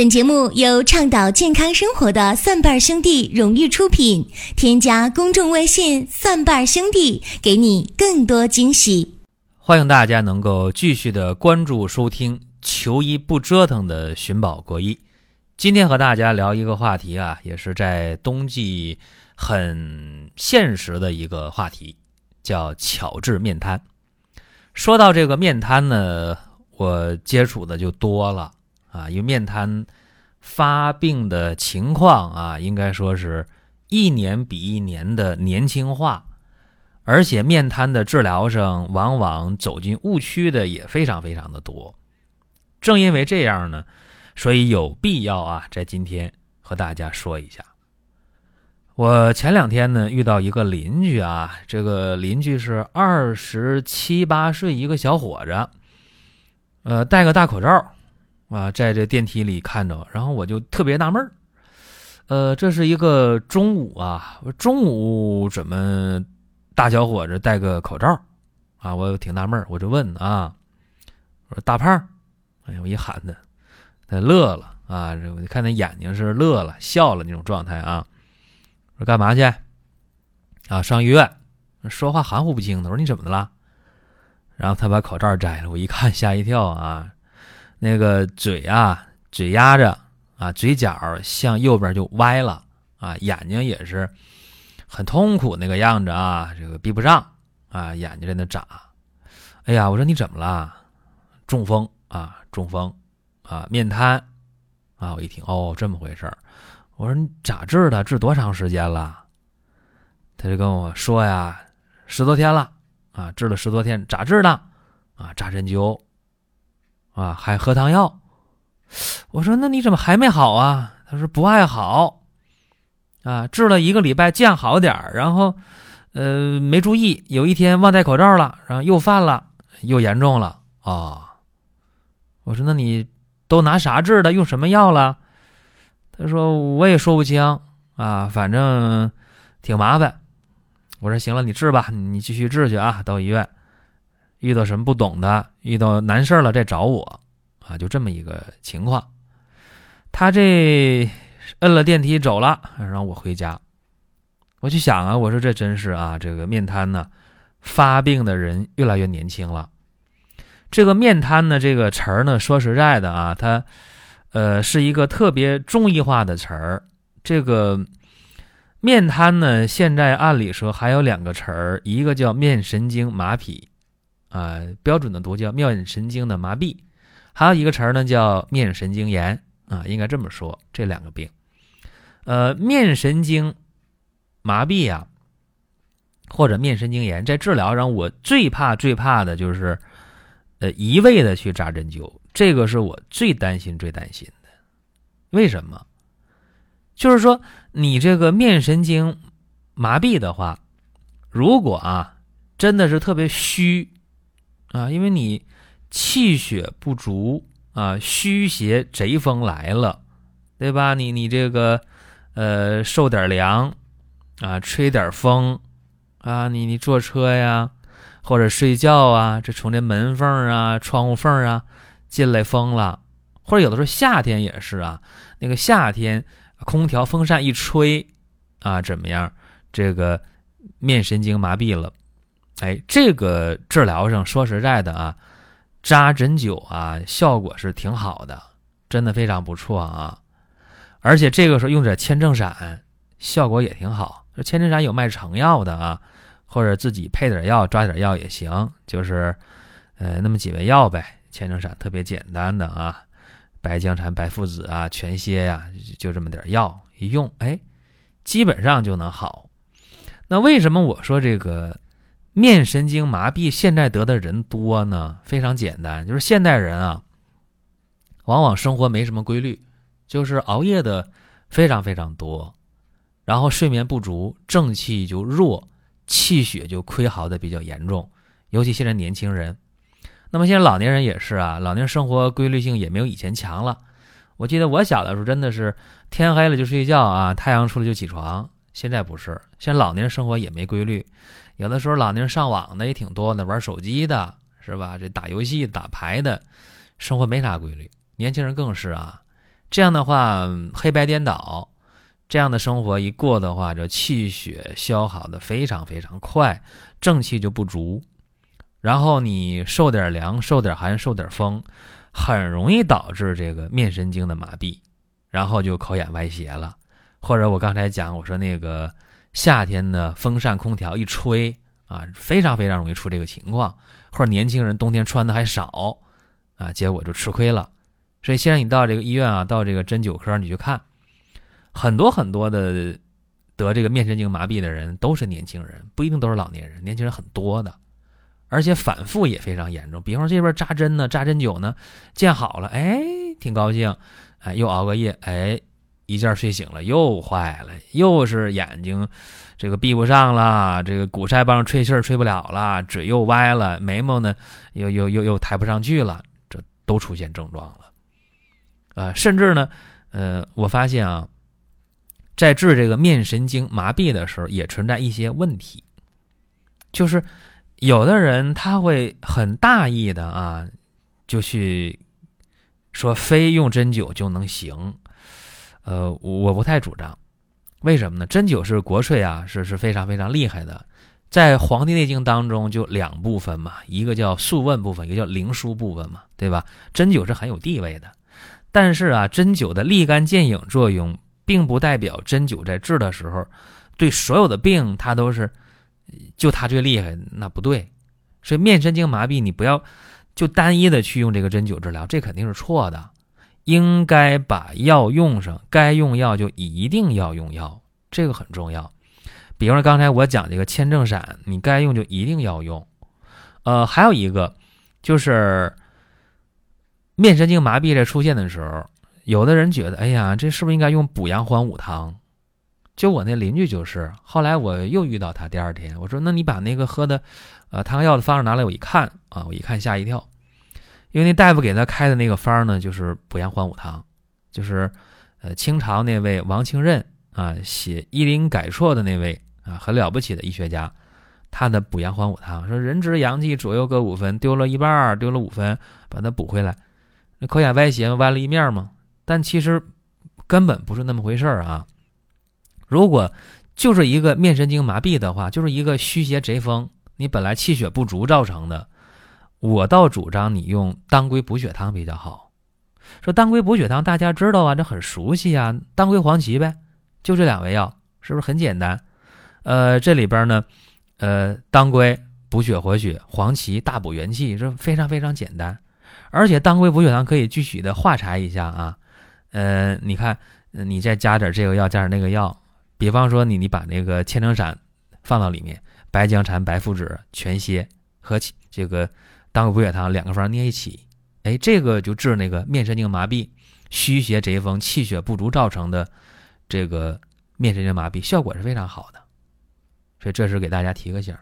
本节目由倡导健康生活的蒜瓣兄弟荣誉出品。添加公众微信“蒜瓣兄弟”，给你更多惊喜。欢迎大家能够继续的关注收听“求医不折腾”的寻宝国医。今天和大家聊一个话题啊，也是在冬季很现实的一个话题，叫巧治面瘫。说到这个面瘫呢，我接触的就多了。啊，因为面瘫发病的情况啊，应该说是一年比一年的年轻化，而且面瘫的治疗上往往走进误区的也非常非常的多。正因为这样呢，所以有必要啊，在今天和大家说一下。我前两天呢遇到一个邻居啊，这个邻居是二十七八岁一个小伙子，呃，戴个大口罩。啊，在这电梯里看着，然后我就特别纳闷儿，呃，这是一个中午啊，中午怎么大小伙子戴个口罩啊？我挺纳闷儿，我就问啊，我说大胖，哎呀，我一喊他，他乐了啊，我看他眼睛是乐了笑了那种状态啊。我说干嘛去？啊，上医院。说话含糊不清的。我说你怎么的了？然后他把口罩摘了，我一看吓一跳啊。那个嘴啊，嘴压着啊，嘴角向右边就歪了啊，眼睛也是很痛苦那个样子啊，这个闭不上啊，眼睛在那眨。哎呀，我说你怎么了？中风啊，中风啊，面瘫啊。我一听，哦，这么回事儿。我说你咋治的？治多长时间了？他就跟我说呀，十多天了啊，治了十多天，咋治的？啊，扎针灸。啊，还喝汤药，我说那你怎么还没好啊？他说不爱好，啊，治了一个礼拜见好点，然后，呃，没注意，有一天忘戴口罩了，然后又犯了，又严重了啊。我说那你都拿啥治的？用什么药了？他说我也说不清啊，反正挺麻烦。我说行了，你治吧，你继续治去啊，到医院。遇到什么不懂的，遇到难事了再找我，啊，就这么一个情况。他这摁了电梯走了，让我回家。我就想啊，我说这真是啊，这个面瘫呢，发病的人越来越年轻了。这个面瘫呢，这个词儿呢，说实在的啊，它呃是一个特别中医化的词儿。这个面瘫呢，现在按理说还有两个词儿，一个叫面神经麻痹。啊，标准的读叫面神经的麻痹，还有一个词儿呢叫面神经炎啊，应该这么说，这两个病，呃，面神经麻痹呀，或者面神经炎，在治疗上我最怕最怕的就是，呃，一味的去扎针灸，这个是我最担心最担心的。为什么？就是说你这个面神经麻痹的话，如果啊真的是特别虚。啊，因为你气血不足啊，虚邪贼风来了，对吧？你你这个呃受点凉啊，吹点风啊，你你坐车呀或者睡觉啊，这从这门缝啊、窗户缝啊进来风了，或者有的时候夏天也是啊，那个夏天空调风扇一吹啊，怎么样？这个面神经麻痹了。哎，这个治疗上说实在的啊，扎针灸啊，效果是挺好的，真的非常不错啊。而且这个时候用点千正散，效果也挺好。这千正散有卖成药的啊，或者自己配点药抓点药也行，就是呃那么几味药呗。千正散特别简单的啊，白僵蝉、白附子啊、全蝎呀，就这么点药一用，哎，基本上就能好。那为什么我说这个？面神经麻痹现在得的人多呢，非常简单，就是现代人啊，往往生活没什么规律，就是熬夜的非常非常多，然后睡眠不足，正气就弱，气血就亏耗的比较严重，尤其现在年轻人，那么现在老年人也是啊，老年生活规律性也没有以前强了。我记得我小的时候真的是天黑了就睡觉啊，太阳出来就起床，现在不是，现在老年人生活也没规律。有的时候老年人上网的也挺多的，玩手机的是吧？这打游戏、打牌的，生活没啥规律。年轻人更是啊，这样的话黑白颠倒，这样的生活一过的话，这气血消耗的非常非常快，正气就不足。然后你受点凉、受点寒、受点风，很容易导致这个面神经的麻痹，然后就口眼歪斜了。或者我刚才讲，我说那个夏天的风扇、空调一吹啊，非常非常容易出这个情况。或者年轻人冬天穿的还少啊，结果就吃亏了。所以现在你到这个医院啊，到这个针灸科你去看，很多很多的得这个面神经麻痹的人都是年轻人，不一定都是老年人，年轻人很多的。而且反复也非常严重，比方说这边扎针呢，扎针灸呢，见好了，哎，挺高兴，哎，又熬个夜，哎，一觉睡醒了又坏了，又是眼睛这个闭不上了，这个鼓腮帮吹气儿吹不了了，嘴又歪了，眉毛呢又又又又抬不上去了，这都出现症状了，啊，甚至呢，呃，我发现啊，在治这个面神经麻痹的时候，也存在一些问题，就是。有的人他会很大意的啊，就去说非用针灸就能行，呃，我不太主张。为什么呢？针灸是国粹啊，是是非常非常厉害的。在《黄帝内经》当中就两部分嘛，一个叫素问部分，一个叫灵枢部分嘛，对吧？针灸是很有地位的。但是啊，针灸的立竿见影作用，并不代表针灸在治的时候对所有的病它都是。就它最厉害，那不对，所以面神经麻痹你不要就单一的去用这个针灸治疗，这肯定是错的。应该把药用上，该用药就一定要用药，这个很重要。比方说刚才我讲这个千正散，你该用就一定要用。呃，还有一个就是面神经麻痹在出现的时候，有的人觉得，哎呀，这是不是应该用补阳还五汤？就我那邻居就是，后来我又遇到他，第二天我说：“那你把那个喝的，呃，汤药的方子拿来。”我一看啊，我一看吓一跳，因为那大夫给他开的那个方呢，就是补阳还五汤，就是呃清朝那位王清任啊写《医林改错》的那位啊很了不起的医学家，他的补阳还五汤说人之阳气左右各五分，丢了一半儿，丢了五分，把它补回来，那口眼歪斜歪了一面嘛，但其实根本不是那么回事儿啊。如果就是一个面神经麻痹的话，就是一个虚邪贼风，你本来气血不足造成的，我倒主张你用当归补血汤比较好。说当归补血汤，大家知道啊，这很熟悉啊，当归黄芪呗，就这两味药，是不是很简单？呃，这里边呢，呃，当归补血活血，黄芪大补元气，这非常非常简单。而且当归补血汤可以具体的化裁一下啊，呃，你看，你再加点这个药，加点那个药。比方说，你你把那个千层散放到里面，白僵蝉、白附子、全蝎和这个当归补血汤两个方捏一起，哎，这个就治那个面神经麻痹、虚邪贼风、气血不足造成的这个面神经麻痹，效果是非常好的。所以这是给大家提个醒。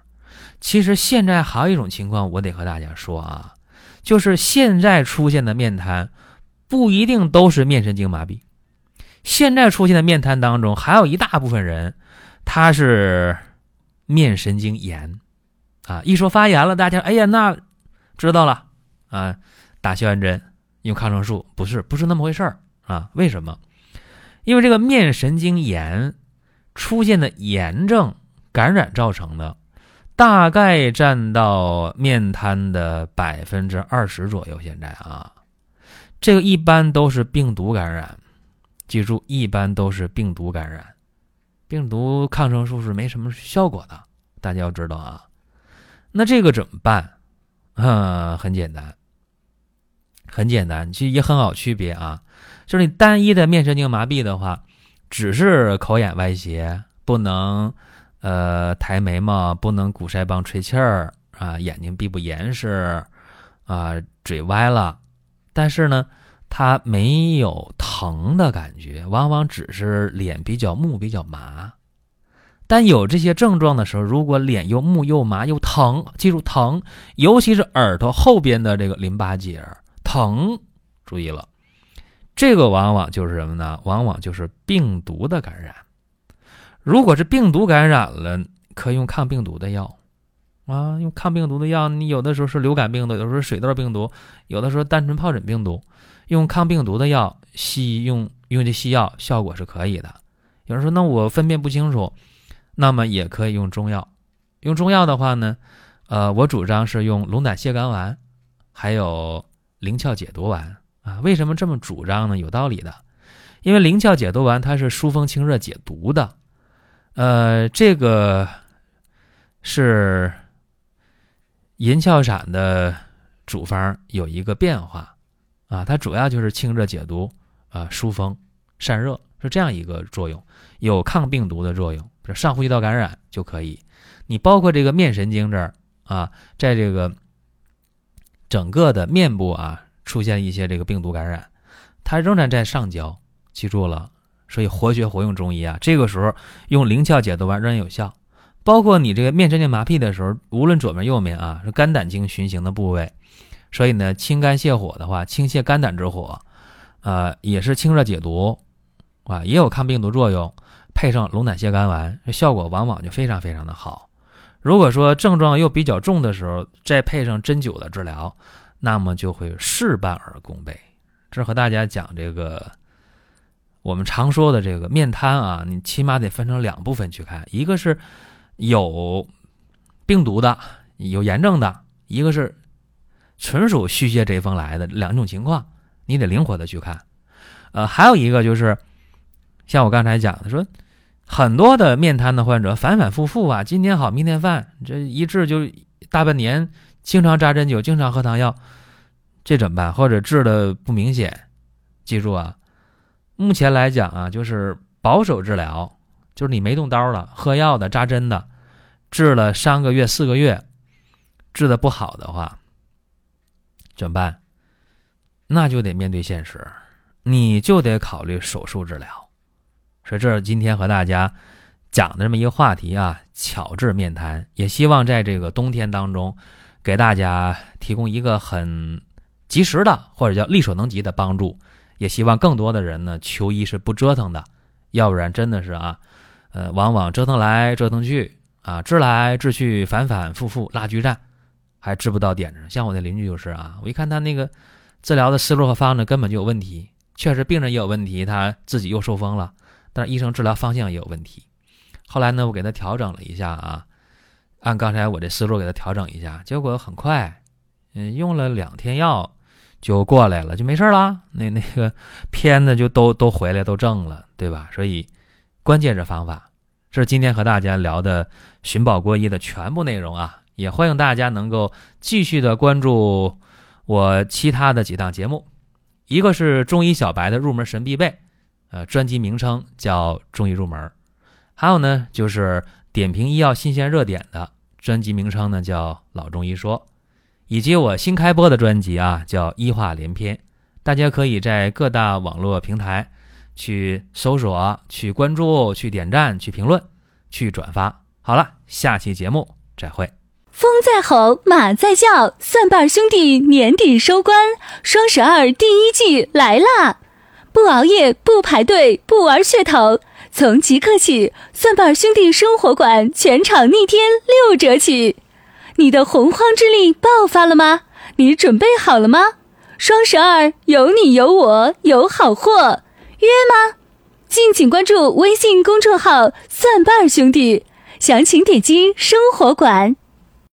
其实现在还有一种情况，我得和大家说啊，就是现在出现的面瘫不一定都是面神经麻痹。现在出现的面瘫当中，还有一大部分人，他是面神经炎，啊，一说发炎了，大家哎呀，那知道了啊，打消炎针，用抗生素，不是，不是那么回事儿啊？为什么？因为这个面神经炎出现的炎症感染造成的，大概占到面瘫的百分之二十左右。现在啊，这个一般都是病毒感染。记住，一般都是病毒感染，病毒抗生素是没什么效果的，大家要知道啊。那这个怎么办？啊，很简单，很简单，其实也很好区别啊。就是你单一的面神经麻痹的话，只是口眼歪斜，不能呃抬眉毛，不能鼓腮帮吹气儿啊，眼睛闭不严实啊，嘴歪了，但是呢。他没有疼的感觉，往往只是脸比较木、比较麻。但有这些症状的时候，如果脸又木又麻又疼，记住疼，尤其是耳朵后边的这个淋巴结疼，注意了，这个往往就是什么呢？往往就是病毒的感染。如果是病毒感染了，可以用抗病毒的药啊，用抗病毒的药。你有的时候是流感病毒，有的时候水痘病毒，有的时候单纯疱疹病毒。用抗病毒的药，西医用用这西药效果是可以的。有人说，那我分辨不清楚，那么也可以用中药。用中药的话呢，呃，我主张是用龙胆泻肝丸，还有灵窍解毒丸啊。为什么这么主张呢？有道理的，因为灵窍解毒丸它是疏风清热解毒的，呃，这个是银翘散的主方有一个变化啊，它主要就是清热解毒啊，疏风散热是这样一个作用。有抗病毒的作用，上呼吸道感染就可以。你包括这个面神经这儿啊，在这个整个的面部啊出现一些这个病毒感染，它仍然在上焦，记住了。所以活学活用中医啊，这个时候用灵窍解毒丸仍然有效。包括你这个面神经麻痹的时候，无论左面右面啊，是肝胆经循行的部位，所以呢，清肝泻火的话，清泻肝胆之火，呃，也是清热解毒啊，也有抗病毒作用。配上龙胆泻肝丸，效果往往就非常非常的好。如果说症状又比较重的时候，再配上针灸的治疗，那么就会事半而功倍。这和大家讲这个，我们常说的这个面瘫啊，你起码得分成两部分去看，一个是有病毒的、有炎症的，一个是纯属虚邪贼风来的两种情况，你得灵活的去看。呃，还有一个就是像我刚才讲的说。很多的面瘫的患者反反复复啊，今天好明天犯，这一治就大半年，经常扎针灸，经常喝汤药，这怎么办？或者治的不明显？记住啊，目前来讲啊，就是保守治疗，就是你没动刀了，喝药的、扎针的，治了三个月、四个月，治的不好的话，怎么办？那就得面对现实，你就得考虑手术治疗。所以这是今天和大家讲的这么一个话题啊，巧治面瘫，也希望在这个冬天当中，给大家提供一个很及时的或者叫力所能及的帮助。也希望更多的人呢，求医是不折腾的，要不然真的是啊，呃，往往折腾来折腾去啊，治来治去，反反复复拉锯战，还治不到点子上。像我的邻居就是啊，我一看他那个治疗的思路和方子根本就有问题，确实病人也有问题，他自己又受风了。但医生治疗方向也有问题，后来呢，我给他调整了一下啊，按刚才我这思路给他调整一下，结果很快，嗯，用了两天药就过来了，就没事了。那那个 片子就都都回来都正了，对吧？所以关键是方法，这是今天和大家聊的寻宝国医的全部内容啊，也欢迎大家能够继续的关注我其他的几档节目，一个是中医小白的入门神必备。呃，专辑名称叫《中医入门》，还有呢，就是点评医药新鲜热点的专辑名称呢叫《老中医说》，以及我新开播的专辑啊叫《医话连篇》，大家可以在各大网络平台去搜索、去关注、去点赞、去评论、去转发。好了，下期节目再会。风在吼，马在叫，蒜瓣兄弟年底收官，双十二第一季来啦！不熬夜，不排队，不玩噱头，从即刻起，蒜瓣兄弟生活馆全场逆天六折起！你的洪荒之力爆发了吗？你准备好了吗？双十二有你有我有好货，约吗？敬请关注微信公众号“蒜瓣兄弟”，详情点击生活馆。